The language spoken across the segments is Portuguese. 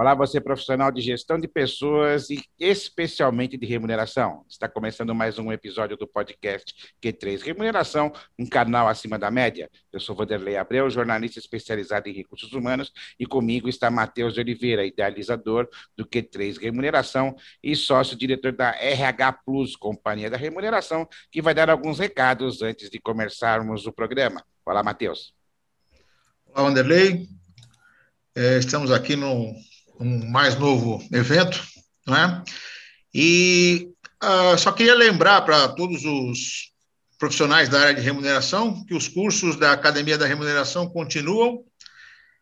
Olá, você profissional de gestão de pessoas e especialmente de remuneração. Está começando mais um episódio do podcast Q3 Remuneração, um canal acima da média. Eu sou Vanderlei Abreu, jornalista especializado em recursos humanos, e comigo está Matheus Oliveira, idealizador do Q3 Remuneração e sócio-diretor da RH Plus, Companhia da Remuneração, que vai dar alguns recados antes de começarmos o programa. Olá, Matheus. Olá, Vanderlei. É, estamos aqui no um mais novo evento, não é? E uh, só queria lembrar para todos os profissionais da área de remuneração que os cursos da Academia da Remuneração continuam.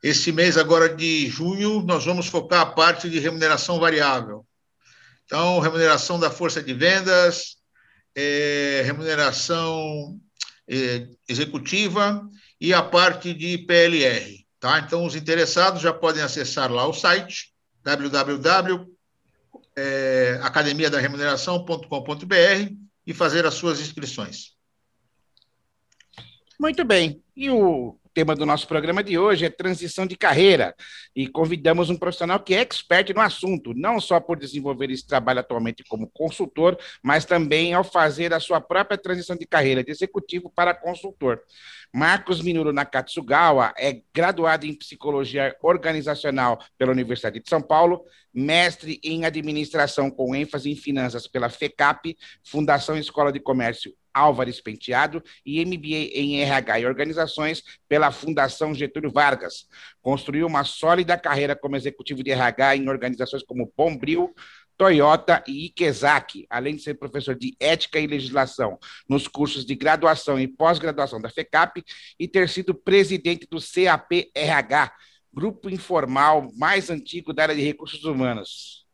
Esse mês agora de junho nós vamos focar a parte de remuneração variável. Então, remuneração da força de vendas, é, remuneração é, executiva e a parte de PLR. Tá? Então, os interessados já podem acessar lá o site www.academiadaremuneração.com.br e fazer as suas inscrições. Muito bem. E o tema do nosso programa de hoje é transição de carreira. E convidamos um profissional que é expert no assunto, não só por desenvolver esse trabalho atualmente como consultor, mas também ao fazer a sua própria transição de carreira de executivo para consultor. Marcos Minuro Nakatsugawa é graduado em psicologia organizacional pela Universidade de São Paulo, mestre em administração com ênfase em finanças pela FECAP, Fundação Escola de Comércio Álvares Penteado e MBA em RH e Organizações pela Fundação Getúlio Vargas. Construiu uma sólida carreira como executivo de RH em organizações como Bombril, Toyota e Ikezaki, além de ser professor de Ética e Legislação nos cursos de graduação e pós-graduação da FECAP e ter sido presidente do CAP-RH, grupo informal mais antigo da área de recursos humanos.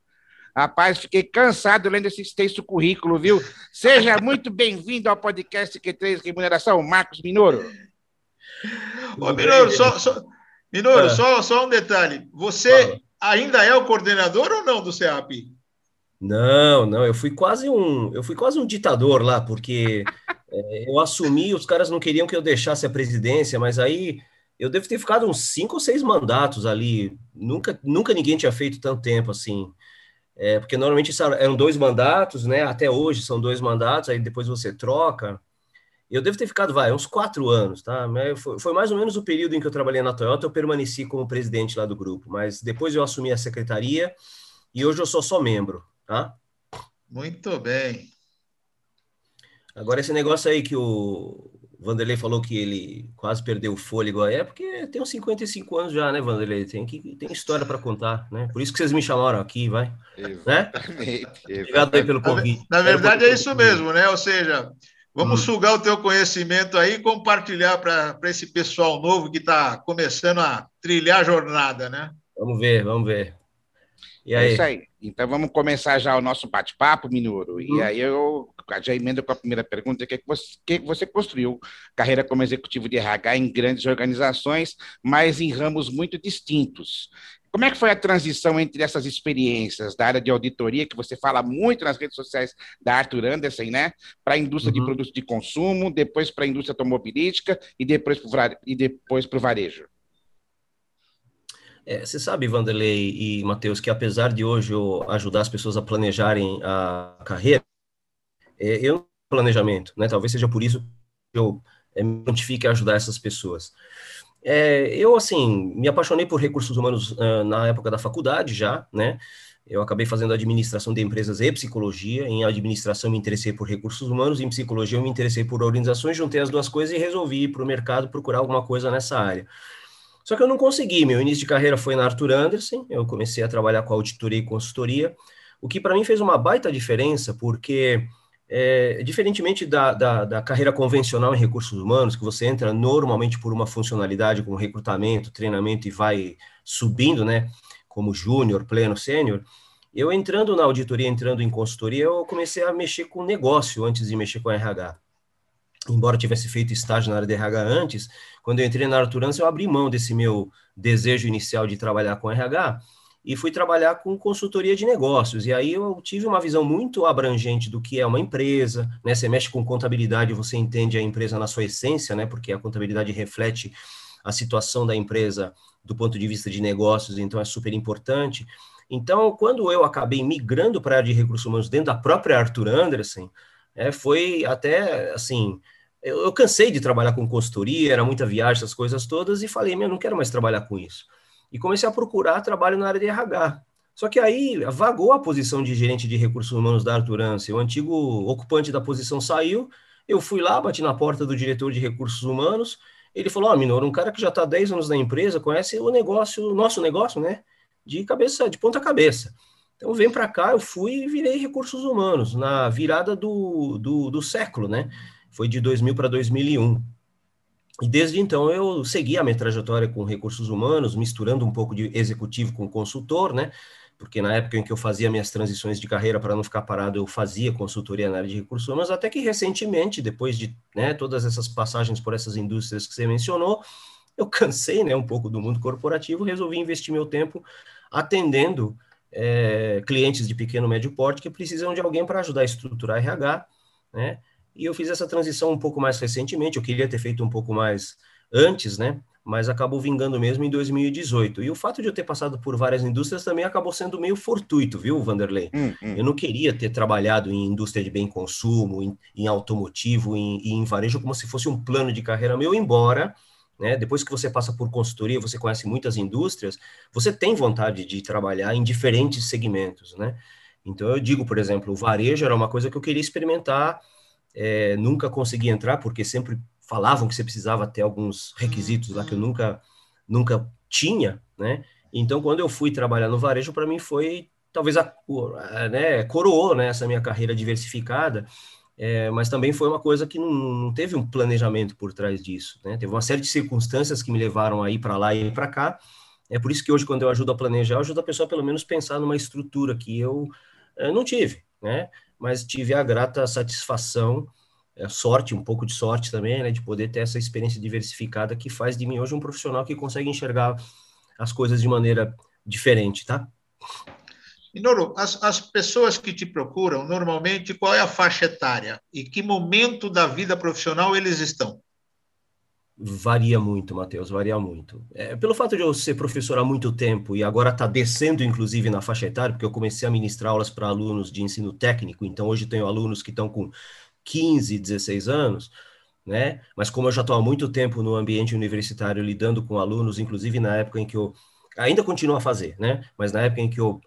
Rapaz, fiquei cansado lendo esse extenso currículo, viu? Seja muito bem-vindo ao podcast Q3 Remuneração, Marcos Minoro. Ô, Minoro, só, só, Minoro, ah. só, só um detalhe. Você ainda é o coordenador ou não do CEAP? Não, não, eu fui quase um, eu fui quase um ditador lá, porque é, eu assumi, os caras não queriam que eu deixasse a presidência, mas aí eu devo ter ficado uns cinco ou seis mandatos ali. Nunca, nunca ninguém tinha feito tanto tempo assim é, porque normalmente eram dois mandatos, né? Até hoje são dois mandatos, aí depois você troca. Eu devo ter ficado, vai, uns quatro anos, tá? Foi, foi, mais ou menos o período em que eu trabalhei na Toyota, eu permaneci como presidente lá do grupo, mas depois eu assumi a secretaria e hoje eu sou só membro, tá? Muito bem. Agora, esse negócio aí que o, Vanderlei falou que ele quase perdeu o fôlego aí, é porque tem uns 55 anos já, né, Vanderlei? Tem, que, tem história para contar, né? Por isso que vocês me chamaram aqui, vai. Né? Obrigado aí pelo convite. Na, verdade, é isso mesmo, né? Ou seja, vamos hum. sugar o teu conhecimento aí e compartilhar para esse pessoal novo que está começando a trilhar a jornada, né? Vamos ver, vamos ver. E aí? É isso aí. Então vamos começar já o nosso bate-papo, Minuro. Uhum. E aí eu já emendo com a primeira pergunta, que, é que, você, que você construiu carreira como executivo de RH em grandes organizações, mas em ramos muito distintos. Como é que foi a transição entre essas experiências da área de auditoria, que você fala muito nas redes sociais da Arthur Anderson, né? Para a indústria uhum. de produtos de consumo, depois para a indústria automobilística e depois para o varejo? É, você sabe, Vanderlei e Matheus, que apesar de hoje eu ajudar as pessoas a planejarem a carreira, é, eu planejamento, né? Talvez seja por isso que eu é, me prontifique a ajudar essas pessoas. É, eu, assim, me apaixonei por recursos humanos uh, na época da faculdade já, né? Eu acabei fazendo administração de empresas e psicologia. Em administração, me interessei por recursos humanos, em psicologia, eu me interessei por organizações, juntei as duas coisas e resolvi ir para o mercado procurar alguma coisa nessa área. Só que eu não consegui. Meu início de carreira foi na Arthur Anderson. Eu comecei a trabalhar com auditoria e consultoria, o que para mim fez uma baita diferença, porque é, diferentemente da, da, da, carreira convencional em recursos humanos, que você entra normalmente por uma funcionalidade como recrutamento, treinamento e vai subindo, né, como júnior, pleno, sênior, eu entrando na auditoria, entrando em consultoria, eu comecei a mexer com negócio antes de mexer com RH embora tivesse feito estágio na área de RH antes, quando eu entrei na Arturança, eu abri mão desse meu desejo inicial de trabalhar com RH e fui trabalhar com consultoria de negócios. E aí eu tive uma visão muito abrangente do que é uma empresa, né? Você mexe com contabilidade, você entende a empresa na sua essência, né? Porque a contabilidade reflete a situação da empresa do ponto de vista de negócios, então é super importante. Então, quando eu acabei migrando para a área de recursos humanos dentro da própria Arthur Anderson, é, foi até assim, eu, eu, cansei de trabalhar com consultoria, era muita viagem, essas coisas todas, e falei, meu, não quero mais trabalhar com isso e comecei a procurar trabalho na área de RH. Só que aí vagou a posição de gerente de recursos humanos da Arturância. O antigo ocupante da posição saiu, eu fui lá, bati na porta do diretor de recursos humanos, ele falou, ó, oh, Minor, um cara que já está 10 anos na empresa, conhece o negócio, o nosso negócio, né, de cabeça, de ponta cabeça. Então, vem para cá, eu fui e virei recursos humanos, na virada do, do, do século, né, foi de 2000 para 2001. E desde então eu segui a minha trajetória com recursos humanos, misturando um pouco de executivo com consultor, né? Porque na época em que eu fazia minhas transições de carreira para não ficar parado, eu fazia consultoria na área de recursos humanos, até que recentemente, depois de né, todas essas passagens por essas indústrias que você mencionou, eu cansei né, um pouco do mundo corporativo, resolvi investir meu tempo atendendo é, clientes de pequeno médio porte que precisam de alguém para ajudar a estruturar RH, né? E eu fiz essa transição um pouco mais recentemente, eu queria ter feito um pouco mais antes, né? Mas acabou vingando mesmo em 2018. E o fato de eu ter passado por várias indústrias também acabou sendo meio fortuito, viu, Vanderlei? Hum, hum. Eu não queria ter trabalhado em indústria de bem consumo, em, em automotivo, em, em varejo, como se fosse um plano de carreira meu, embora né? Depois que você passa por consultoria, você conhece muitas indústrias, você tem vontade de trabalhar em diferentes segmentos, né? Então eu digo, por exemplo, o varejo era uma coisa que eu queria experimentar é, nunca consegui entrar, porque sempre falavam que você precisava ter alguns requisitos lá que eu uhum. nunca, nunca tinha, né? Então, quando eu fui trabalhar no varejo, para mim foi, talvez, a, a, né, coroou né, essa minha carreira diversificada, é, mas também foi uma coisa que não, não, teve um planejamento por trás disso, né? Teve uma série de circunstâncias que me levaram a ir para lá e para cá, é por isso que hoje, quando eu ajudo a planejar, eu ajudo a pessoa pelo menos pensar numa estrutura que eu, é, não tive, né? mas tive a grata satisfação, é, sorte, um pouco de sorte também, né, de poder ter essa experiência diversificada que faz de mim hoje um profissional que consegue enxergar as coisas de maneira diferente, tá? E, Noro, as, as pessoas que te procuram, normalmente, qual é a faixa etária? E que momento da vida profissional eles estão? Varia muito, Matheus, varia muito. É, pelo fato de eu ser professor há muito tempo e agora está descendo, inclusive, na faixa etária, porque eu comecei a ministrar aulas para alunos de ensino técnico, então hoje tenho alunos que estão com 15, 16 anos, né? Mas como eu já estou há muito tempo no ambiente universitário lidando com alunos, inclusive na época em que eu ainda continuo a fazer, né? Mas na época em que eu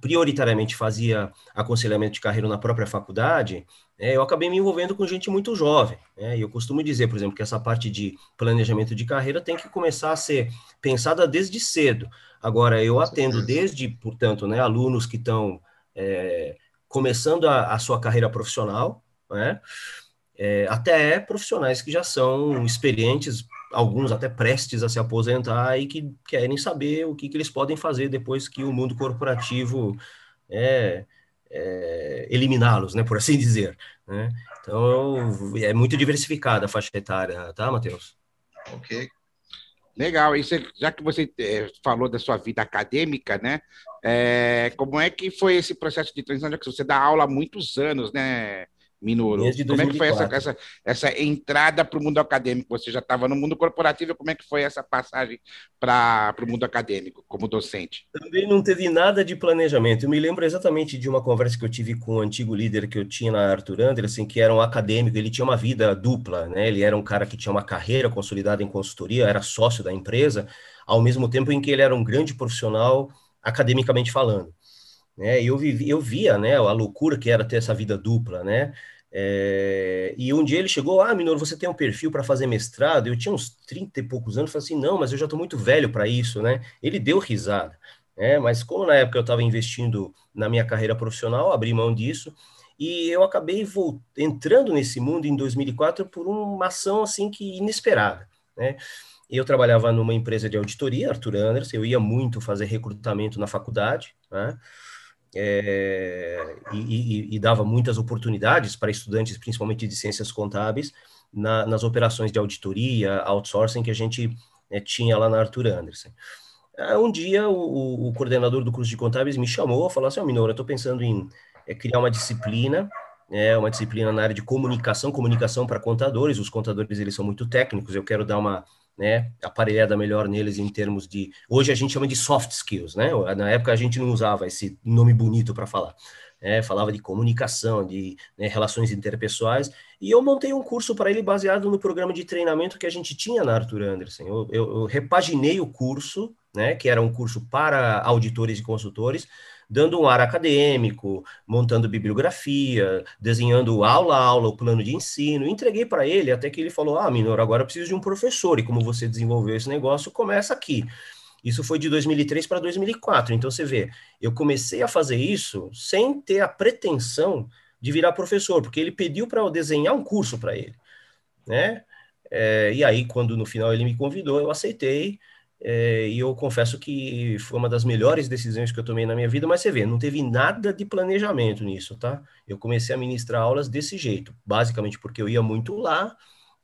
prioritariamente fazia aconselhamento de carreira na própria faculdade, é, eu acabei me envolvendo com gente muito jovem. Né? E eu costumo dizer, por exemplo, que essa parte de planejamento de carreira tem que começar a ser pensada desde cedo. Agora, eu atendo desde, portanto, né, alunos que estão é, começando a, a, sua carreira profissional, né, é, até profissionais que já são experientes, alguns até prestes a se aposentar e que querem saber o que, que eles podem fazer depois que o mundo corporativo é, é, eliminá-los, né, por assim dizer. Né? Então, é muito diversificada a faixa etária, tá, Matheus? Ok. Legal. E você, já que você é, falou da sua vida acadêmica, né? É, como é que foi esse processo de transição? Já que você dá aula há muitos anos, né, Minoro. Desde como é que foi essa, essa, essa entrada para o mundo acadêmico? Você já estava no mundo corporativo, como é que foi essa passagem para o mundo acadêmico, como docente? Também não teve nada de planejamento. Eu me lembro exatamente de uma conversa que eu tive com o um antigo líder que eu tinha na Arthur Anderson, que era um acadêmico, ele tinha uma vida dupla, né? Ele era um cara que tinha uma carreira consolidada em consultoria, era sócio da empresa, ao mesmo tempo em que ele era um grande profissional academicamente falando. Né, eu, vivi, eu via né, a loucura que era ter essa vida dupla, né? É, e um dia ele chegou, ah, Minor, você tem um perfil para fazer mestrado? Eu tinha uns 30 e poucos anos, falei assim, não, mas eu já estou muito velho para isso, né? Ele deu risada, né? Mas como na época eu estava investindo na minha carreira profissional, abri mão disso, e eu acabei entrando nesse mundo em 2004 por uma ação assim que inesperada, né? Eu trabalhava numa empresa de auditoria, Arthur Anderson, eu ia muito fazer recrutamento na faculdade, né? É, e, e, e, dava muitas oportunidades para estudantes, principalmente de ciências contábeis, na, nas operações de auditoria, outsourcing que a gente é, tinha lá na Arthur Anderson. Um dia, o, o, coordenador do curso de contábeis me chamou, falou assim, oh, eu estou pensando em é, criar uma disciplina, é, uma disciplina na área de comunicação, comunicação para contadores, os contadores, eles são muito técnicos, eu quero dar uma né, aparelhada melhor neles em termos de, hoje a gente chama de soft skills, né, na época a gente não usava esse nome bonito para falar, é, falava de comunicação, de né, relações interpessoais, e eu montei um curso para ele baseado no programa de treinamento que a gente tinha na Arthur Anderson. Eu, eu, eu repaginei o curso, né, que era um curso para auditores e consultores, dando um ar acadêmico, montando bibliografia, desenhando aula a aula o plano de ensino. Entreguei para ele até que ele falou: Ah, Minor, agora eu preciso de um professor, e como você desenvolveu esse negócio, começa aqui. Isso foi de 2003 para 2004. Então você vê, eu comecei a fazer isso sem ter a pretensão de virar professor, porque ele pediu para eu desenhar um curso para ele, né? É, e aí, quando no final ele me convidou, eu aceitei. É, e eu confesso que foi uma das melhores decisões que eu tomei na minha vida, mas você vê, não teve nada de planejamento nisso, tá? Eu comecei a ministrar aulas desse jeito, basicamente porque eu ia muito lá,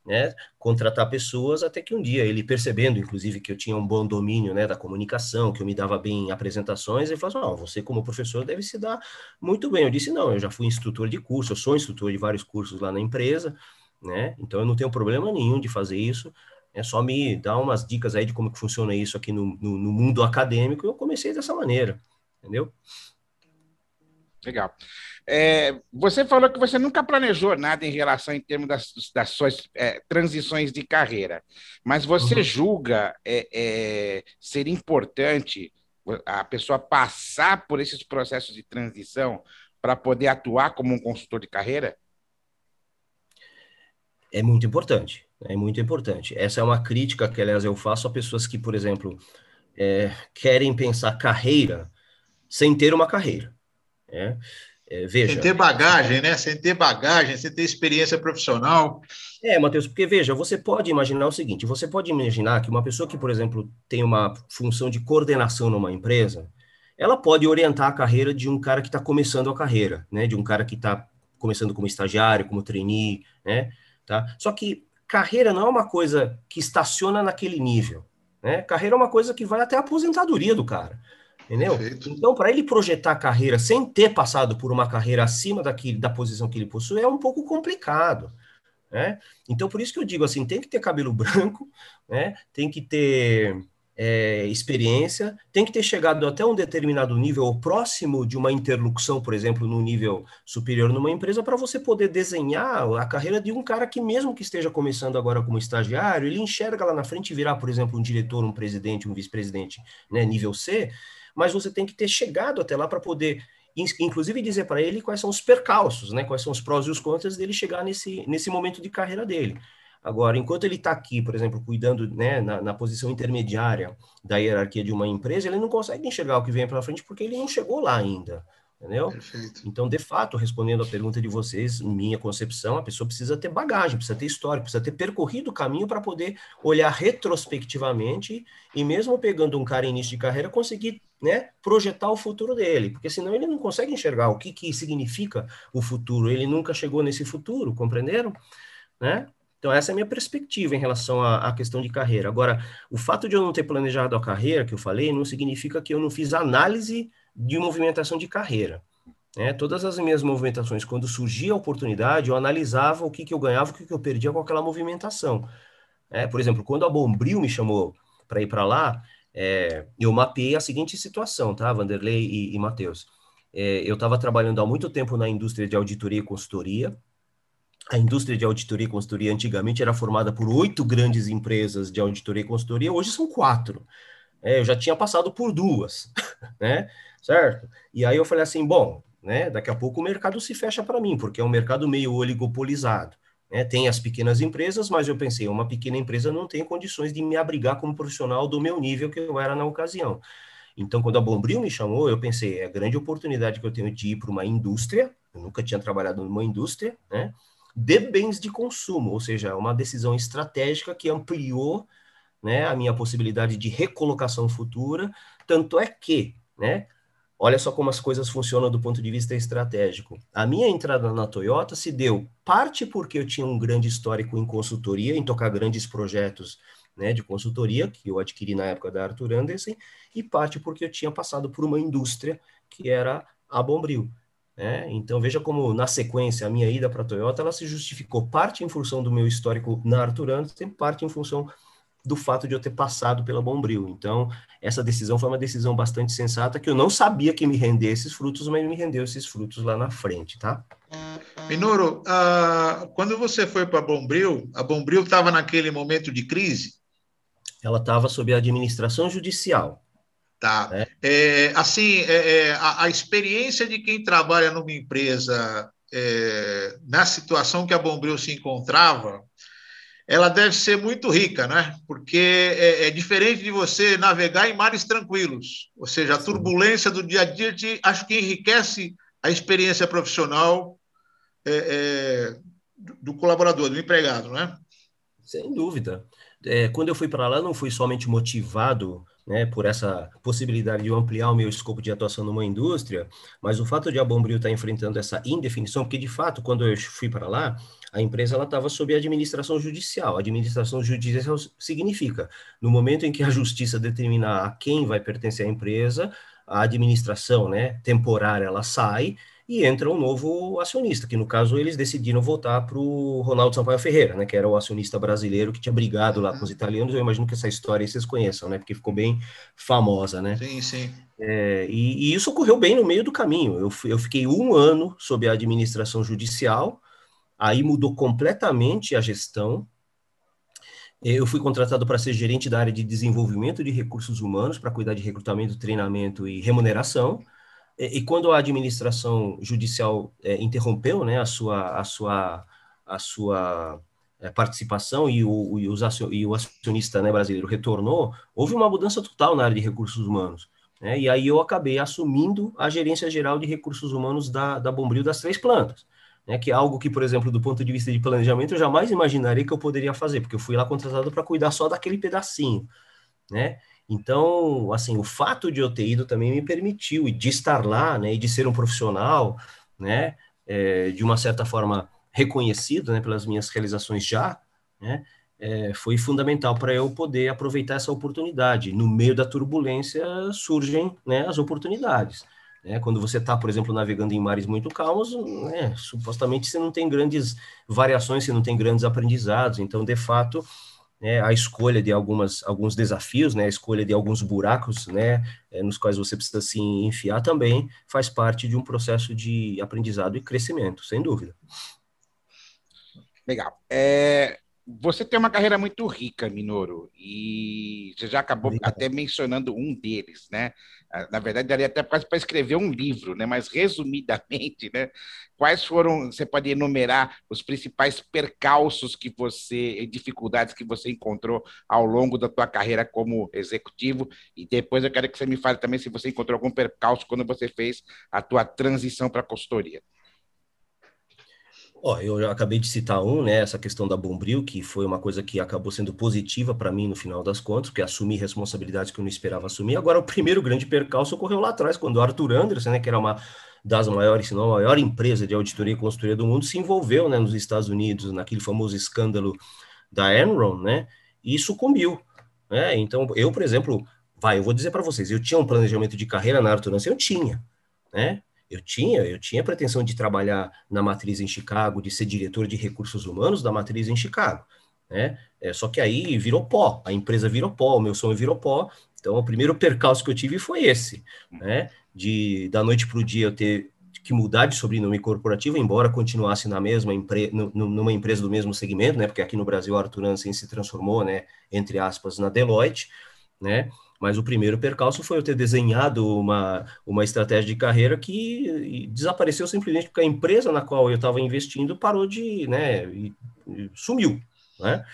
né, contratar pessoas, até que um dia ele percebendo, inclusive, que eu tinha um bom domínio, né, da comunicação, que eu me dava bem em apresentações, ele falou assim, oh, você como professor deve se dar muito bem. Eu disse, não, eu já fui instrutor de curso, eu sou instrutor de vários cursos lá na empresa, né, então eu não tenho problema nenhum de fazer isso, é só me dar umas dicas aí de como que funciona isso aqui no, no, no mundo acadêmico, eu comecei dessa maneira, entendeu? Legal. É, você falou que você nunca planejou nada em relação em termos das, das suas é, transições de carreira, mas você uhum. julga é, é, ser importante a pessoa passar por esses processos de transição para poder atuar como um consultor de carreira? É muito importante, é muito importante. Essa é uma crítica que, aliás, eu faço a pessoas que, por exemplo, é, querem pensar carreira sem ter uma carreira. É. É, veja. Sem ter bagagem, né? Sem ter bagagem, sem ter experiência profissional. É, Matheus, porque veja, você pode imaginar o seguinte: você pode imaginar que uma pessoa que, por exemplo, tem uma função de coordenação numa empresa, ela pode orientar a carreira de um cara que está começando a carreira, né? De um cara que está começando como estagiário, como trainee, né? Tá? Só que carreira não é uma coisa que estaciona naquele nível, né? Carreira é uma coisa que vai até a aposentadoria do cara. Entendeu? Perfeito. Então, para ele projetar a carreira sem ter passado por uma carreira acima daquele, da posição que ele possui, é um pouco complicado. Né? Então, por isso que eu digo assim: tem que ter cabelo branco, né? tem que ter é, experiência, tem que ter chegado até um determinado nível ou próximo de uma interlocução, por exemplo, no nível superior numa empresa, para você poder desenhar a carreira de um cara que, mesmo que esteja começando agora como estagiário, ele enxerga lá na frente virar, por exemplo, um diretor, um presidente, um vice-presidente, né, nível C, mas você tem que ter chegado até lá para poder, inclusive, dizer para ele quais são os percalços, né? Quais são os prós e os contras dele chegar nesse, nesse momento de carreira dele. Agora, enquanto ele está aqui, por exemplo, cuidando né, na, na, posição intermediária da hierarquia de uma empresa, ele não consegue enxergar o que vem pela frente porque ele não chegou lá ainda. Entendeu? Perfeito. Então, de fato, respondendo a pergunta de vocês, minha concepção, a pessoa precisa ter bagagem, precisa ter história, precisa ter percorrido o caminho para poder olhar retrospectivamente e, mesmo pegando um cara em início de carreira, conseguir né, projetar o futuro dele, porque senão ele não consegue enxergar o que, que significa o futuro, ele nunca chegou nesse futuro, compreenderam? Né? Então, essa é a minha perspectiva em relação à, à, questão de carreira. Agora, o fato de eu não ter planejado a carreira, que eu falei, não significa que eu não fiz análise de movimentação de carreira. Né? Todas as minhas movimentações, quando surgia a oportunidade, eu analisava o que, que eu ganhava, o que, que eu perdia com aquela movimentação. É, por exemplo, quando a Bombril me chamou para ir para lá, é, eu mapeei a seguinte situação, tá, Vanderlei e, e Matheus? É, eu estava trabalhando há muito tempo na indústria de auditoria e consultoria. A indústria de auditoria e consultoria antigamente era formada por oito grandes empresas de auditoria e consultoria, hoje são quatro. É, eu já tinha passado por duas, né? certo? E aí eu falei assim, bom, né, daqui a pouco o mercado se fecha para mim, porque é um mercado meio oligopolizado. Né? Tem as pequenas empresas, mas eu pensei, uma pequena empresa não tem condições de me abrigar como profissional do meu nível que eu era na ocasião. Então, quando a Bombril me chamou, eu pensei, é a grande oportunidade que eu tenho de ir para uma indústria, eu nunca tinha trabalhado numa indústria, né, de bens de consumo, ou seja, uma decisão estratégica que ampliou né, a minha possibilidade de recolocação futura, tanto é que, né, Olha só como as coisas funcionam do ponto de vista estratégico. A minha entrada na Toyota se deu parte porque eu tinha um grande histórico em consultoria, em tocar grandes projetos né, de consultoria, que eu adquiri na época da Arthur Anderson, e parte porque eu tinha passado por uma indústria que era a Bombril. Né? Então, veja como, na sequência, a minha ida para a Toyota, ela se justificou parte em função do meu histórico na Arthur Anderson, parte em função do fato de eu ter passado pela Bombril. Então, essa decisão foi uma decisão bastante sensata, que eu não sabia que me rendia esses frutos, mas me rendeu esses frutos lá na frente, tá? Minoro, ah, quando você foi para a Bombril, a Bombril estava naquele momento de crise? Ela estava sob a administração judicial. Tá. É. É, assim, é, é, a, a, experiência de quem trabalha numa empresa é, na situação que a Bombril se encontrava, ela deve ser muito rica, né? Porque é, é, diferente de você navegar em mares tranquilos. Ou seja, a turbulência do dia a dia te, acho que enriquece a experiência profissional do colaborador, do empregado, né? Sem dúvida. Quando eu fui para lá, não fui somente motivado né, por essa possibilidade de ampliar o meu escopo de atuação numa indústria, mas o fato de a Bombril estar enfrentando essa indefinição, porque de fato, quando eu fui para lá, a empresa ela estava sob administração judicial. Administração judicial significa, no momento em que a justiça determinar a quem vai pertencer a empresa, a administração, né, temporária, ela sai e entra um novo acionista, que no caso eles decidiram voltar para o Ronaldo Sampaio Ferreira, né, que era o acionista brasileiro que tinha brigado lá com os italianos. Eu imagino que essa história vocês conheçam, né, porque ficou bem famosa, né? Sim, sim. É, e, e, isso ocorreu bem no meio do caminho. Eu, eu fiquei um ano sob a administração judicial, aí mudou completamente a gestão. Eu fui contratado para ser gerente da área de desenvolvimento de recursos humanos, para cuidar de recrutamento, treinamento e remuneração. E, quando a administração judicial é, interrompeu né, a sua, a sua, a sua é, participação e o, e, os e o acionista né, brasileiro retornou, houve uma mudança total na área de recursos humanos. Né, e aí eu acabei assumindo a gerência geral de recursos humanos da, da Bombril das três plantas. Né, que é algo que, por exemplo, do ponto de vista de planejamento, eu jamais imaginaria que eu poderia fazer, porque eu fui lá contratado para cuidar só daquele pedacinho. Né? Então, assim, o fato de eu ter ido também me permitiu, e de estar lá, né, e de ser um profissional, né, é, de uma certa forma reconhecido, né, pelas minhas realizações já, né, é, foi fundamental para eu poder aproveitar essa oportunidade. No meio da turbulência surgem, né, as oportunidades. Né? Quando você está, por exemplo, navegando em mares muito calmos, né, supostamente você não tem grandes variações, você não tem grandes aprendizados. Então, de fato, né, a escolha de algumas, alguns desafios, né, a escolha de alguns buracos, né, é, nos quais você precisa se enfiar também faz parte de um processo de aprendizado e crescimento, sem dúvida. Legal. É, você tem uma carreira muito rica, Minoro, e você já acabou Obrigado. até mencionando um deles, né? Ah, na verdade, daria até quase para escrever um livro, né? Mas resumidamente, né? Quais foram? Você pode enumerar os principais percalços que você, dificuldades que você encontrou ao longo da tua carreira como executivo? E depois eu quero que você me fale também se você encontrou algum percalço quando você fez a tua transição para a consultoria. Ó, eu acabei de citar um, né, essa questão da Bombril, que foi uma coisa que acabou sendo positiva para mim no final das contas, porque assumi responsabilidades que eu não esperava assumir. Agora, o primeiro grande percalço ocorreu lá atrás, quando o Arthur Anderson, né, que era uma das maiores, se não a maior empresa de auditoria e consultoria do mundo, se envolveu, né, nos Estados Unidos, naquele famoso escândalo da Enron, né, e sucumbiu, né? Então, eu, por exemplo, vai, eu vou dizer para vocês, eu tinha um planejamento de carreira na Arthur Anderson, eu tinha, né? Eu tinha, eu tinha pretensão de trabalhar na matriz em Chicago, de ser diretor de recursos humanos da matriz em Chicago, né? É, só que aí virou pó, a empresa virou pó, o meu sonho virou pó. Então, o primeiro percalço que eu tive foi esse, né? De da noite para o dia eu ter que mudar de sobrenome corporativo, embora continuasse na mesma empresa, numa empresa do mesmo segmento, né? Porque aqui no Brasil Arthur Hansen se transformou, né? Entre aspas, na Deloitte, né? Mas o primeiro percalço foi eu ter desenhado uma, uma estratégia de carreira que desapareceu simplesmente porque a empresa na qual eu estava investindo parou de, né, e, e sumiu, né?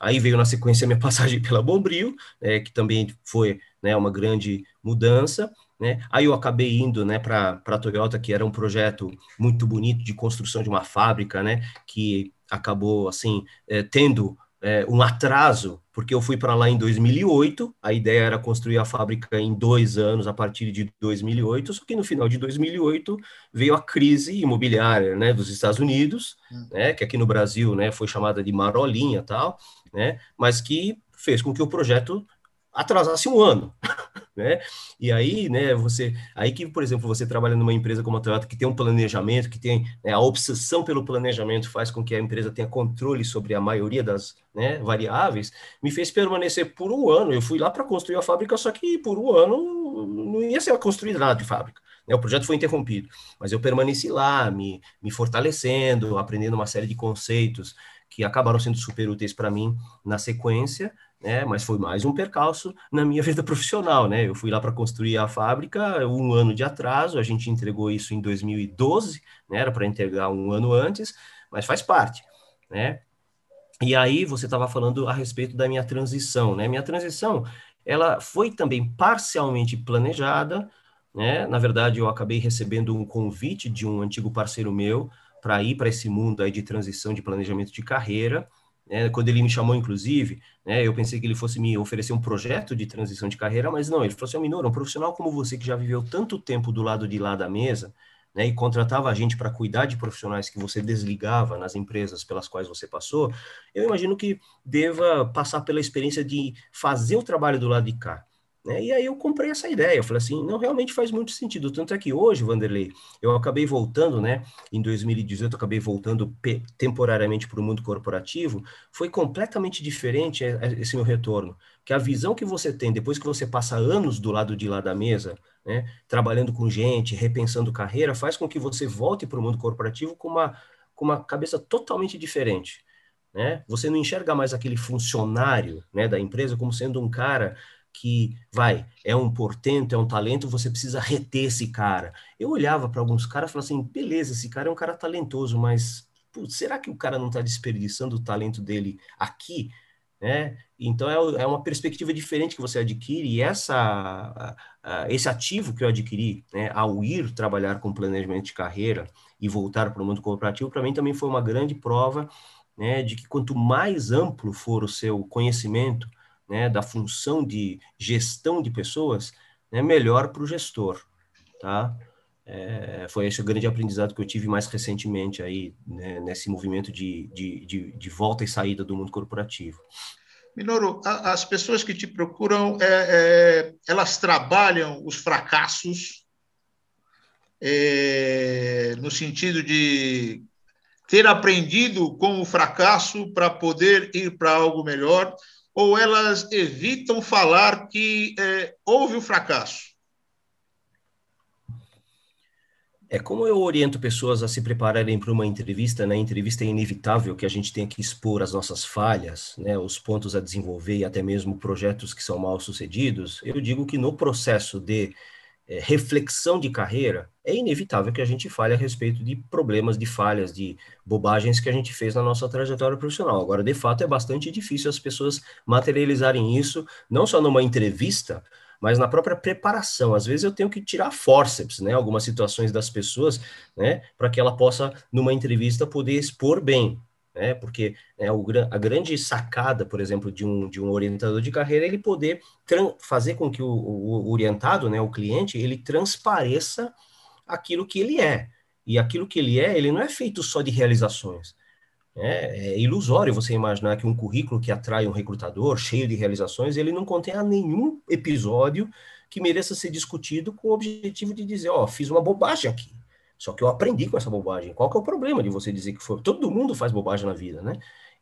Aí veio na sequência a minha passagem pela Bombril, né, que também foi né, uma grande mudança. Né? Aí eu acabei indo né, para a Toyota, que era um projeto muito bonito de construção de uma fábrica, né, que acabou assim é, tendo é, um atraso, porque eu fui para lá em 2008, a ideia era construir a fábrica em dois anos, a partir de 2008, só que no final de 2008 veio a crise imobiliária né, dos Estados Unidos, hum. né, que aqui no Brasil né, foi chamada de marolinha tal, né, mas que fez com que o projeto atrasasse um ano, né? E aí, né, você, aí que, por exemplo, você trabalha numa empresa como a Toyota que tem um planejamento, que tem né, a obsessão pelo planejamento faz com que a empresa tenha controle sobre a maioria das né, variáveis, me fez permanecer por um ano. Eu fui lá para construir a fábrica, só que por um ano não ia ser construída nada de fábrica. Né? O projeto foi interrompido, mas eu permaneci lá, me, me fortalecendo, aprendendo uma série de conceitos que acabaram sendo super úteis para mim na sequência, né? Mas foi mais um percalço na minha vida profissional, né? Eu fui lá para construir a fábrica, um ano de atraso, a gente entregou isso em 2012, né? Era para entregar um ano antes, mas faz parte, né? E aí você estava falando a respeito da minha transição, né? Minha transição, ela foi também parcialmente planejada, né? Na verdade, eu acabei recebendo um convite de um antigo parceiro meu para ir para esse mundo aí de transição de planejamento de carreira, né, quando ele me chamou, inclusive, né, eu pensei que ele fosse me oferecer um projeto de transição de carreira, mas não, ele falou assim, Minoro, um profissional como você que já viveu tanto tempo do lado de lá da mesa, né, e contratava a gente para cuidar de profissionais que você desligava nas empresas pelas quais você passou, eu imagino que deva passar pela experiência de fazer o trabalho do lado de cá. Né? E aí eu comprei essa ideia, eu falei assim, não, realmente faz muito sentido, tanto é que hoje, Vanderlei, eu acabei voltando, né, em 2018, eu acabei voltando temporariamente para o mundo corporativo, foi completamente diferente é, é, esse meu retorno, que a visão que você tem depois que você passa anos do lado de lá da mesa, né, trabalhando com gente, repensando carreira, faz com que você volte para o mundo corporativo com uma, com uma cabeça totalmente diferente, né? Você não enxerga mais aquele funcionário, né, da empresa como sendo um cara que vai, é um portento, é um talento, você precisa reter esse cara. Eu olhava para alguns caras e falava assim, beleza, esse cara é um cara talentoso, mas putz, será que o cara não está desperdiçando o talento dele aqui? Né? Então é, é, uma perspectiva diferente que você adquire e essa, esse ativo que eu adquiri né, ao ir trabalhar com planejamento de carreira e voltar para o mundo corporativo, para mim também foi uma grande prova né, de que quanto mais amplo for o seu conhecimento, né, da função de gestão de pessoas, né, melhor para o gestor, tá? É, foi esse o grande aprendizado que eu tive mais recentemente aí, né, nesse movimento de, de, de, de, volta e saída do mundo corporativo. Minoro, as pessoas que te procuram, é, é, elas trabalham os fracassos é, no sentido de ter aprendido com o fracasso para poder ir para algo melhor, ou elas evitam falar que é, houve o fracasso? É como eu oriento pessoas a se prepararem para uma entrevista, né? entrevista é inevitável que a gente tenha que expor as nossas falhas, né, os pontos a desenvolver e até mesmo projetos que são mal sucedidos. Eu digo que no processo de é, reflexão de carreira, é inevitável que a gente fale a respeito de problemas, de falhas, de bobagens que a gente fez na nossa trajetória profissional. Agora, de fato, é bastante difícil as pessoas materializarem isso, não só numa entrevista, mas na própria preparação. Às vezes eu tenho que tirar forceps, né, algumas situações das pessoas, né, para que ela possa, numa entrevista, poder expor bem né? Porque né, o, a grande sacada, por exemplo, de um, de um orientador de carreira é ele poder fazer com que o, o, orientado, né, o cliente, ele transpareça aquilo que ele é. E aquilo que ele é, ele não é feito só de realizações. É, é ilusório você imaginar que um currículo que atrai um recrutador cheio de realizações, ele não contenha nenhum episódio que mereça ser discutido com o objetivo de dizer, ó, oh, fiz uma bobagem aqui. Só que eu aprendi com essa bobagem. Qual que é o problema de você dizer que foi? Todo mundo faz bobagem na vida, né?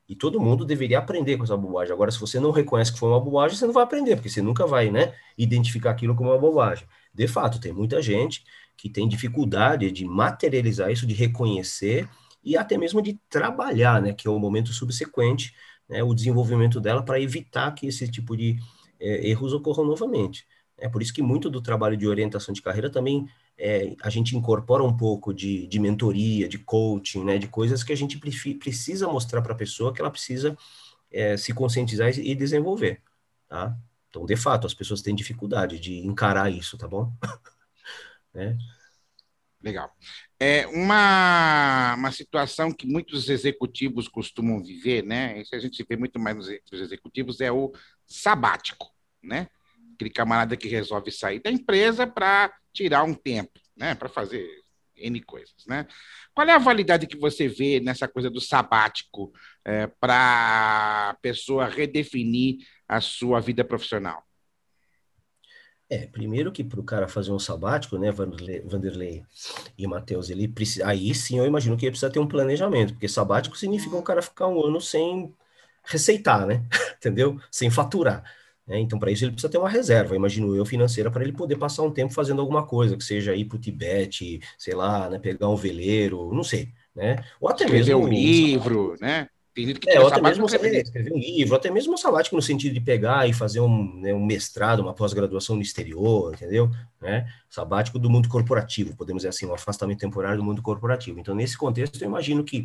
E todo mundo deveria aprender com essa bobagem. Agora, se você não reconhece que foi uma bobagem, você não vai aprender, porque você nunca vai, né, identificar aquilo como uma bobagem. De fato, tem muita gente que tem dificuldade de materializar isso, de reconhecer e até mesmo de trabalhar, né, que é o momento subsequente, né, o desenvolvimento dela para evitar que esse tipo de é, erros ocorram novamente. É por isso que muito do trabalho de orientação de carreira também é, a gente incorpora um pouco de, de mentoria, de coaching, né, de coisas que a gente precisa mostrar para a pessoa que ela precisa é, se conscientizar e desenvolver, tá? Então, de fato, as pessoas têm dificuldade de encarar isso, tá bom? é. Legal. É uma, uma situação que muitos executivos costumam viver, né? Isso a gente vê muito mais nos executivos, é o sabático, né? Aquele camarada que resolve sair da empresa para tirar um tempo, né, para fazer N coisas, né? Qual é a validade que você vê nessa coisa do sabático é, para a pessoa redefinir a sua vida profissional? É, primeiro que para o cara fazer um sabático, né, Vanderlei, e Matheus, ele precisa, aí sim eu imagino que ele precisa ter um planejamento, porque sabático significa um cara ficar um ano sem receitar, né, entendeu? Sem faturar. Né? Então, para isso, ele precisa ter uma reserva, imagino eu, financeira, para ele poder passar um tempo fazendo alguma coisa, que seja ir para o Tibete, sei lá, né, pegar um veleiro, não sei, né? Ou até Escrever mesmo um livro, né? Tem gente que é, até mesmo escrever, escrever um livro, até mesmo um sabático no sentido de pegar e fazer um, né, um mestrado, uma pós-graduação no exterior, entendeu? Né? Sabático do mundo corporativo, podemos dizer assim, um afastamento temporário do mundo corporativo. Então, nesse contexto, eu imagino que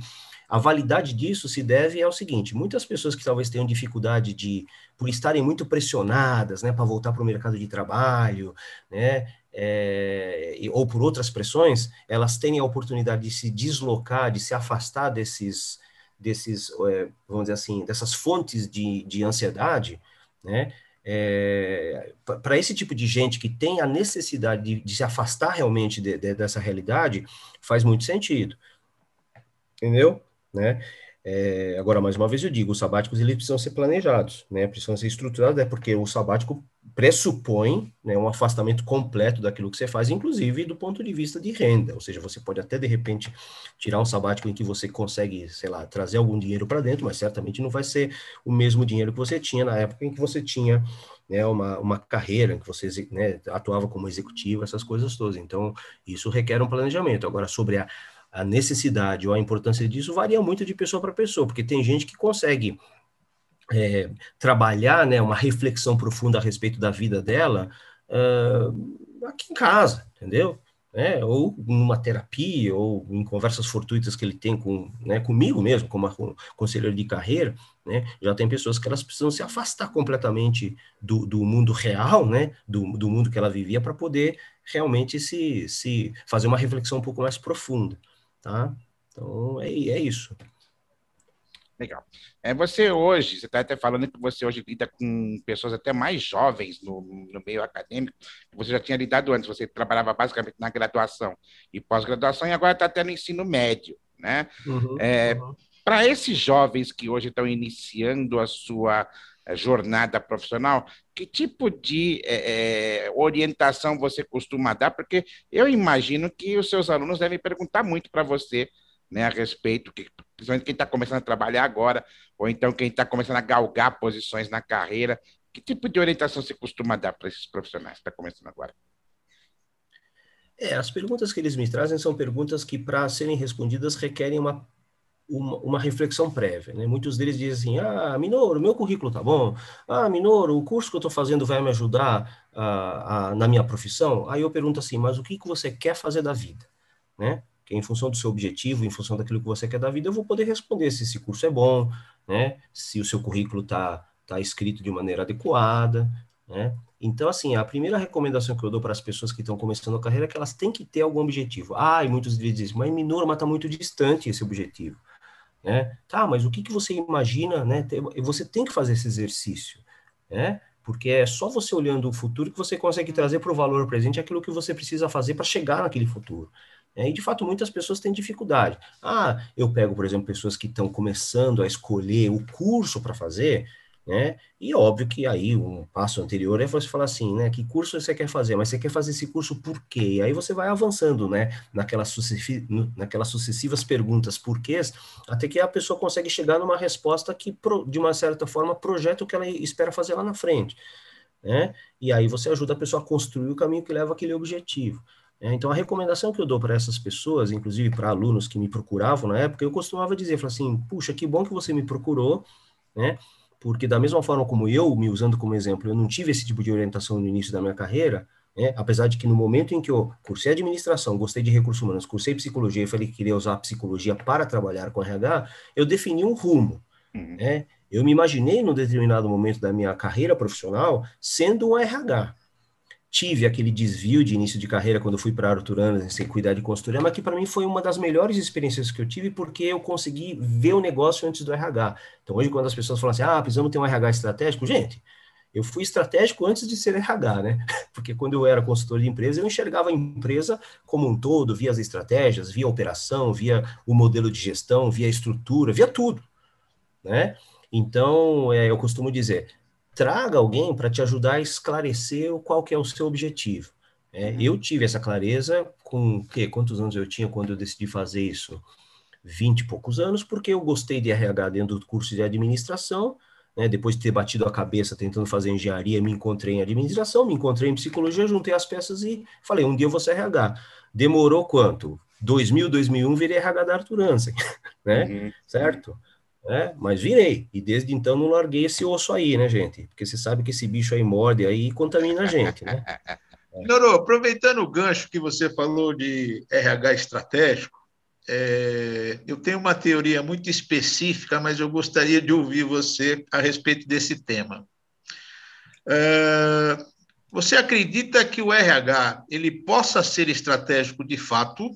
a validade disso se deve ao seguinte: muitas pessoas que talvez tenham dificuldade de, por estarem muito pressionadas, né, para voltar para o mercado de trabalho, né, é, ou por outras pressões, elas têm a oportunidade de se deslocar, de se afastar desses desses, é, vamos dizer assim, dessas fontes de, de ansiedade, né? É, para esse tipo de gente que tem a necessidade de, de se afastar realmente de, de, dessa realidade, faz muito sentido. Entendeu? Né? É, agora, mais uma vez eu digo, os sabáticos eles precisam ser planejados, né? precisam ser estruturados, é porque o sabático pressupõe né, um afastamento completo daquilo que você faz, inclusive do ponto de vista de renda. Ou seja, você pode até de repente tirar um sabático em que você consegue, sei lá, trazer algum dinheiro para dentro, mas certamente não vai ser o mesmo dinheiro que você tinha na época em que você tinha né, uma, uma carreira, que você né, atuava como executivo, essas coisas todas. Então, isso requer um planejamento. Agora, sobre a, a necessidade ou a importância disso, varia muito de pessoa para pessoa, porque tem gente que consegue é, trabalhar né, uma reflexão profunda a respeito da vida dela uh, aqui em casa, entendeu? É, ou numa terapia, ou em conversas fortuitas que ele tem com, né, comigo mesmo, como conselheiro de carreira, né, já tem pessoas que elas precisam se afastar completamente do, do mundo real, né, do, do mundo que ela vivia, para poder realmente se, se fazer uma reflexão um pouco mais profunda, tá? Então, é, é isso. Legal. É, você hoje, você está até falando que você hoje lida com pessoas até mais jovens no, no meio acadêmico, você já tinha lidado antes, você trabalhava basicamente na graduação e pós-graduação e agora está até no ensino médio, né? Uhum, é, uhum. Para esses jovens que hoje estão iniciando a sua jornada profissional, que tipo de é, orientação você costuma dar? Porque eu imagino que os seus alunos devem perguntar muito para você né, a respeito, que, principalmente quem está começando a trabalhar agora, ou então quem está começando a galgar posições na carreira. Que tipo de orientação você costuma dar para esses profissionais que estão tá começando agora? É, as perguntas que eles me trazem são perguntas que, para serem respondidas, requerem uma, uma, uma, reflexão prévia. Né? Muitos deles dizem assim, ah, Minoro, meu currículo tá bom. Ah, Minoro, o curso que eu estou fazendo vai me ajudar ah, na minha profissão? Aí eu pergunto assim, mas o que, que você quer fazer da vida? Né? que em função do seu objetivo, em função daquilo que você quer da vida, eu vou poder responder se esse curso é bom, né? Se o seu currículo está tá escrito de maneira adequada, né? Então, assim, a primeira recomendação que eu dou para as pessoas que estão começando a carreira é que elas têm que ter algum objetivo. Ah, e muitos dizem, mas Minor, está muito distante esse objetivo. Né? Tá, mas o que, que você imagina, né? Você tem que fazer esse exercício, né? Porque é só você olhando o futuro que você consegue trazer para o valor presente aquilo que você precisa fazer para chegar naquele futuro. É, e, de fato, muitas pessoas têm dificuldade. Ah, eu pego, por exemplo, pessoas que estão começando a escolher o curso para fazer, né? E óbvio que aí um passo anterior é você falar assim, né? Que curso você quer fazer? Mas você quer fazer esse curso por quê? E aí você vai avançando, né? Naquelas, sucessi naquelas sucessivas perguntas porquês, até que a pessoa consegue chegar numa resposta que, de uma certa forma, projeta o que ela espera fazer lá na frente, né? E aí você ajuda a pessoa a construir o caminho que leva aquele objetivo. É, então, a recomendação que eu dou para essas pessoas, inclusive para alunos que me procuravam na época, eu costumava dizer, assim, puxa, que bom que você me procurou, né? Porque da mesma forma como eu, me usando como exemplo, eu não tive esse tipo de orientação no início da minha carreira, né? apesar de que no momento em que eu cursei administração, gostei de recursos humanos, cursei psicologia e falei que queria usar a psicologia para trabalhar com RH, eu defini um rumo, uhum. né? Eu me imaginei num determinado momento da minha carreira profissional sendo um RH, tive aquele desvio de início de carreira quando fui para Arturana sem cuidar de consultoria, mas que para mim foi uma das melhores experiências que eu tive porque eu consegui ver o negócio antes do RH. Então hoje quando as pessoas falam assim, ah, precisamos ter um RH estratégico, gente, eu fui estratégico antes de ser RH, né? Porque quando eu era consultor de empresa, eu enxergava a empresa como um todo, via as estratégias, via a operação, via o modelo de gestão, via a estrutura, via tudo, né? Então, é, eu costumo dizer, traga alguém para te ajudar a esclarecer qual que é o seu objetivo. É, uhum. Eu tive essa clareza com que, quantos anos eu tinha quando eu decidi fazer isso? Vinte e poucos anos, porque eu gostei de RH dentro do curso de administração, né, depois de ter batido a cabeça tentando fazer engenharia, me encontrei em administração, me encontrei em psicologia, juntei as peças e falei, um dia eu vou ser RH. Demorou quanto? 2000, 2001, virei RH da Arthur Hansen, né? Uhum. Certo? É, mas virei. E desde então não larguei esse osso aí, né, gente? Porque você sabe que esse bicho aí morde aí e contamina a gente, né? Noro, aproveitando o gancho que você falou de RH estratégico, é, eu tenho uma teoria muito específica, mas eu gostaria de ouvir você a respeito desse tema. É, você acredita que o RH ele possa ser estratégico de fato?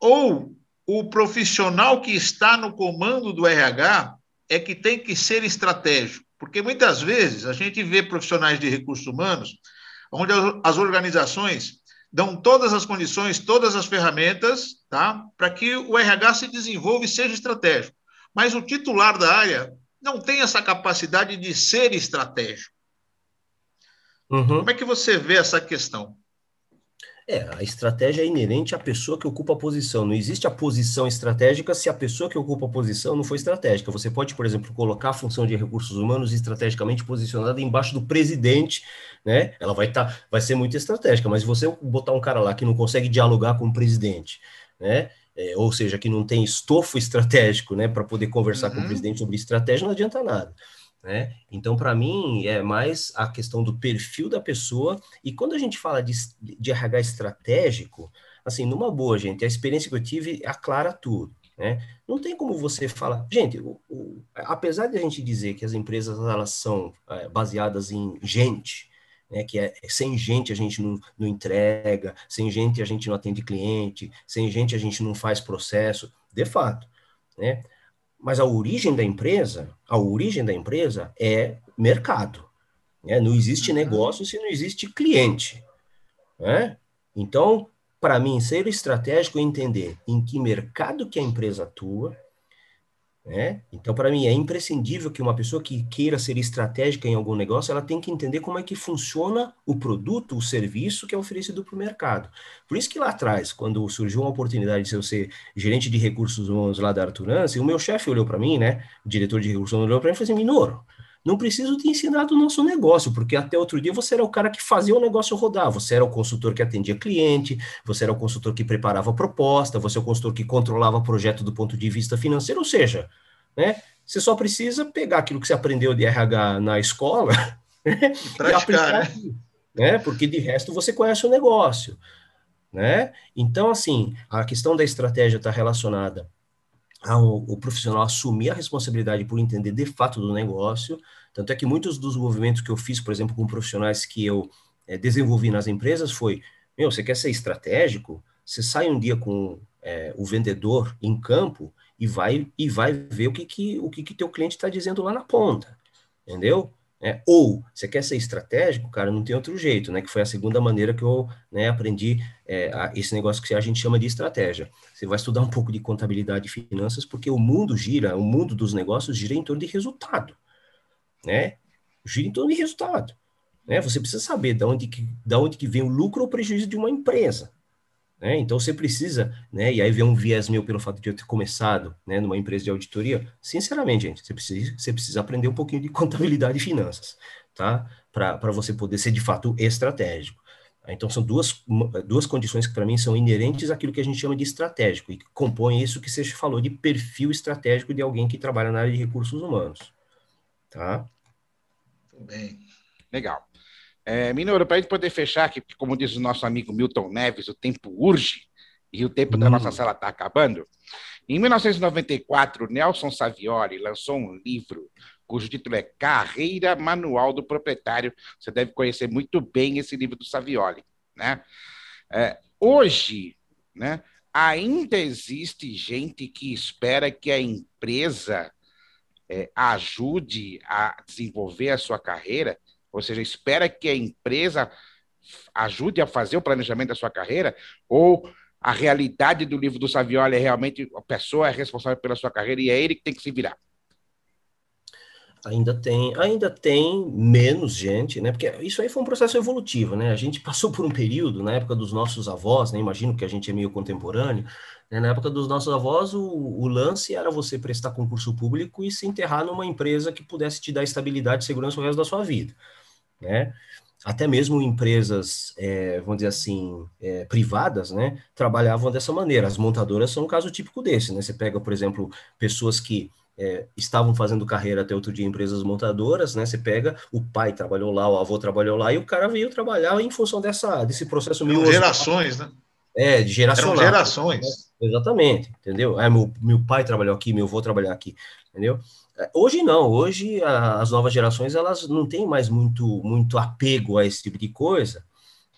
Ou o profissional que está no comando do RH é que tem que ser estratégico? Porque muitas vezes a gente vê profissionais de recursos humanos onde as organizações dão todas as condições, todas as ferramentas, tá? Para que o RH se desenvolva e seja estratégico. Mas o titular da área não tem essa capacidade de ser estratégico. Uhum. Como é que você vê essa questão? É, a estratégia é inerente à pessoa que ocupa a posição. Não existe a posição estratégica se a pessoa que ocupa a posição não for estratégica. Você pode, por exemplo, colocar a função de recursos humanos estrategicamente posicionada embaixo do presidente, né? Ela vai estar, tá, vai ser muito estratégica, mas se você botar um cara lá que não consegue dialogar com o presidente, né? É, ou seja, que não tem estofo estratégico, né, para poder conversar uhum. com o uhum. presidente sobre estratégia, não adianta nada. Né? Então, para mim, é mais a questão do perfil da pessoa. E quando a gente fala de, de RH estratégico, assim, numa boa, gente, a experiência que eu tive aclara tudo. Né? Não tem como você falar. Gente, o, o, apesar de a gente dizer que as empresas elas são é, baseadas em gente, né, que é, sem gente a gente não, não entrega, sem gente a gente não atende cliente, sem gente a gente não faz processo, de fato. Né? Mas a origem da empresa, a origem da empresa é mercado. Né? Não existe uhum. negócio se não existe cliente. Né? Então, para mim, ser estratégico é entender em que mercado que a empresa atua, né? Então, para mim, é imprescindível que uma pessoa que queira ser estratégica em algum negócio, ela tem que entender como é que funciona o produto, o serviço que é oferecido para o mercado. Por isso que lá atrás, quando surgiu uma oportunidade de eu ser gerente de recursos humanos lá da Arturance, o meu chefe olhou para mim, né, o diretor de recursos humanos olhou para mim e falou assim, Minoro, não preciso te ensinar do nosso negócio, porque até outro dia você era o cara que fazia o negócio rodar, você era o consultor que atendia cliente, você era o consultor que preparava a proposta, você é o consultor que controlava o projeto do ponto de vista financeiro, ou seja, né, você só precisa pegar aquilo que você aprendeu de RH na escola né, e aplicar, né? Porque de resto você conhece o negócio, né? Então, assim, a questão da estratégia está relacionada ao, o profissional assumir a responsabilidade por entender de fato do negócio. Tanto é que muitos dos movimentos que eu fiz, por exemplo, com profissionais que eu é, desenvolvi nas empresas foi: meu, você quer ser estratégico? Você sai um dia com é, o vendedor em campo e vai e vai ver o que, que o que, que teu cliente está dizendo lá na ponta, entendeu? É, ou você quer ser estratégico, cara, não tem outro jeito, né? Que foi a segunda maneira que eu né, aprendi é, a, esse negócio que a gente chama de estratégia. Você vai estudar um pouco de contabilidade e finanças, porque o mundo gira, o mundo dos negócios gira em torno de resultado, né? Gira em torno de resultado, né? Você precisa saber de onde que, de onde que vem o lucro ou prejuízo de uma empresa, né? Então você precisa, né? E aí vem um viés meu pelo fato de eu ter começado, né, numa empresa de auditoria. Sinceramente, gente, você precisa, você precisa aprender um pouquinho de contabilidade e finanças, tá? Para você poder ser de fato estratégico. Então são duas, duas condições que para mim são inerentes àquilo que a gente chama de estratégico e que compõem isso que você falou de perfil estratégico de alguém que trabalha na área de recursos humanos, tá? Bem. Legal. É, Minoro, para a gente poder fechar aqui, como diz o nosso amigo Milton Neves, o tempo urge e o tempo hum. da nossa sala está acabando. Em 1994, Nelson Savioli lançou um livro cujo título é Carreira Manual do Proprietário. Você deve conhecer muito bem esse livro do Savioli. Né? É, hoje, né, ainda existe gente que espera que a empresa é, ajude a desenvolver a sua carreira ou seja, espera que a empresa ajude a fazer o planejamento da sua carreira, ou a realidade do livro do Saviola é realmente a pessoa é responsável pela sua carreira e é ele que tem que se virar? Ainda tem, ainda tem menos gente, né? Porque isso aí foi um processo evolutivo, né? A gente passou por um período, na época dos nossos avós, né? Imagino que a gente é meio contemporâneo, né? Na época dos nossos avós, o, o lance era você prestar concurso público e se enterrar numa empresa que pudesse te dar estabilidade e segurança o resto da sua vida, né? Até mesmo empresas, é, vamos dizer assim, é, privadas, né? Trabalhavam dessa maneira. As montadoras são um caso típico desse, né? Você pega, por exemplo, pessoas que é, estavam fazendo carreira até outro dia em empresas montadoras, né? Você pega, o pai trabalhou lá, o avô trabalhou lá, e o cara veio trabalhar em função dessa, desse processo meio. Gerações, né? É, de geracional. Eram gerações. Né? Exatamente, entendeu? É, meu, meu pai trabalhou aqui, meu avô trabalhou aqui, entendeu? É, hoje não, hoje a, as novas gerações elas não têm mais muito, muito apego a esse tipo de coisa,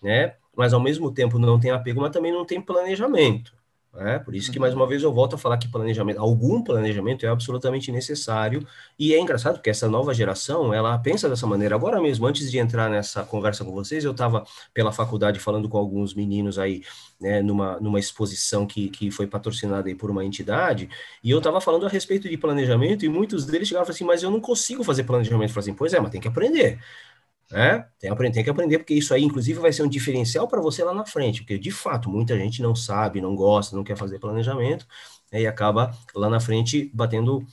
né? Mas ao mesmo tempo não tem apego, mas também não tem planejamento. É, por isso que, mais uma vez, eu volto a falar que planejamento, algum planejamento é absolutamente necessário, e é engraçado porque essa nova geração, ela pensa dessa maneira. Agora mesmo, antes de entrar nessa conversa com vocês, eu estava pela faculdade falando com alguns meninos aí, né, numa, numa exposição que, que foi patrocinada aí por uma entidade, e eu estava falando a respeito de planejamento, e muitos deles chegavam assim, mas eu não consigo fazer planejamento. Eu falei assim, pois é, mas tem que aprender. Né? Tem, tem que aprender, porque isso aí, inclusive, vai ser um diferencial para você lá na frente, porque de fato muita gente não sabe, não gosta, não quer fazer planejamento, né, e acaba lá na frente batendo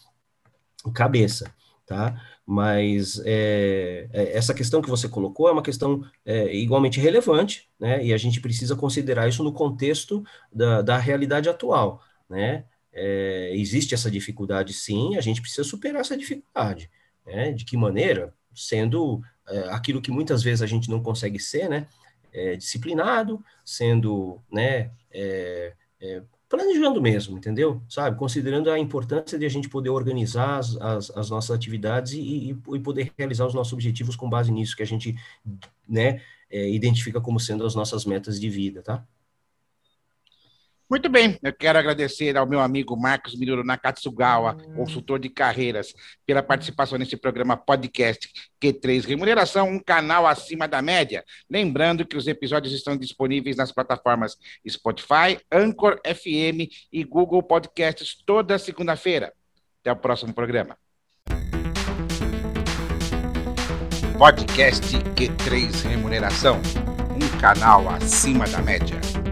cabeça, tá? Mas é, é, essa questão que você colocou é uma questão é, igualmente relevante, né? E a gente precisa considerar isso no contexto da, da realidade atual, né? É, existe essa dificuldade, sim, a gente precisa superar essa dificuldade. Né? De que maneira? Sendo é, aquilo que muitas vezes a gente não consegue ser, né? É, disciplinado, sendo, né? É, é, planejando mesmo, entendeu? Sabe? Considerando a importância de a gente poder organizar as, as, as nossas atividades e, e, e, poder realizar os nossos objetivos com base nisso que a gente, né? É, identifica como sendo as nossas metas de vida, tá? Muito bem, eu quero agradecer ao meu amigo Marcos Minuro Nakatsugawa, consultor de carreiras, pela participação nesse programa podcast Q3 Remuneração, um canal acima da média. Lembrando que os episódios estão disponíveis nas plataformas Spotify, Anchor FM e Google Podcasts toda segunda-feira. Até o próximo programa. Podcast Q3 Remuneração, um canal acima da média.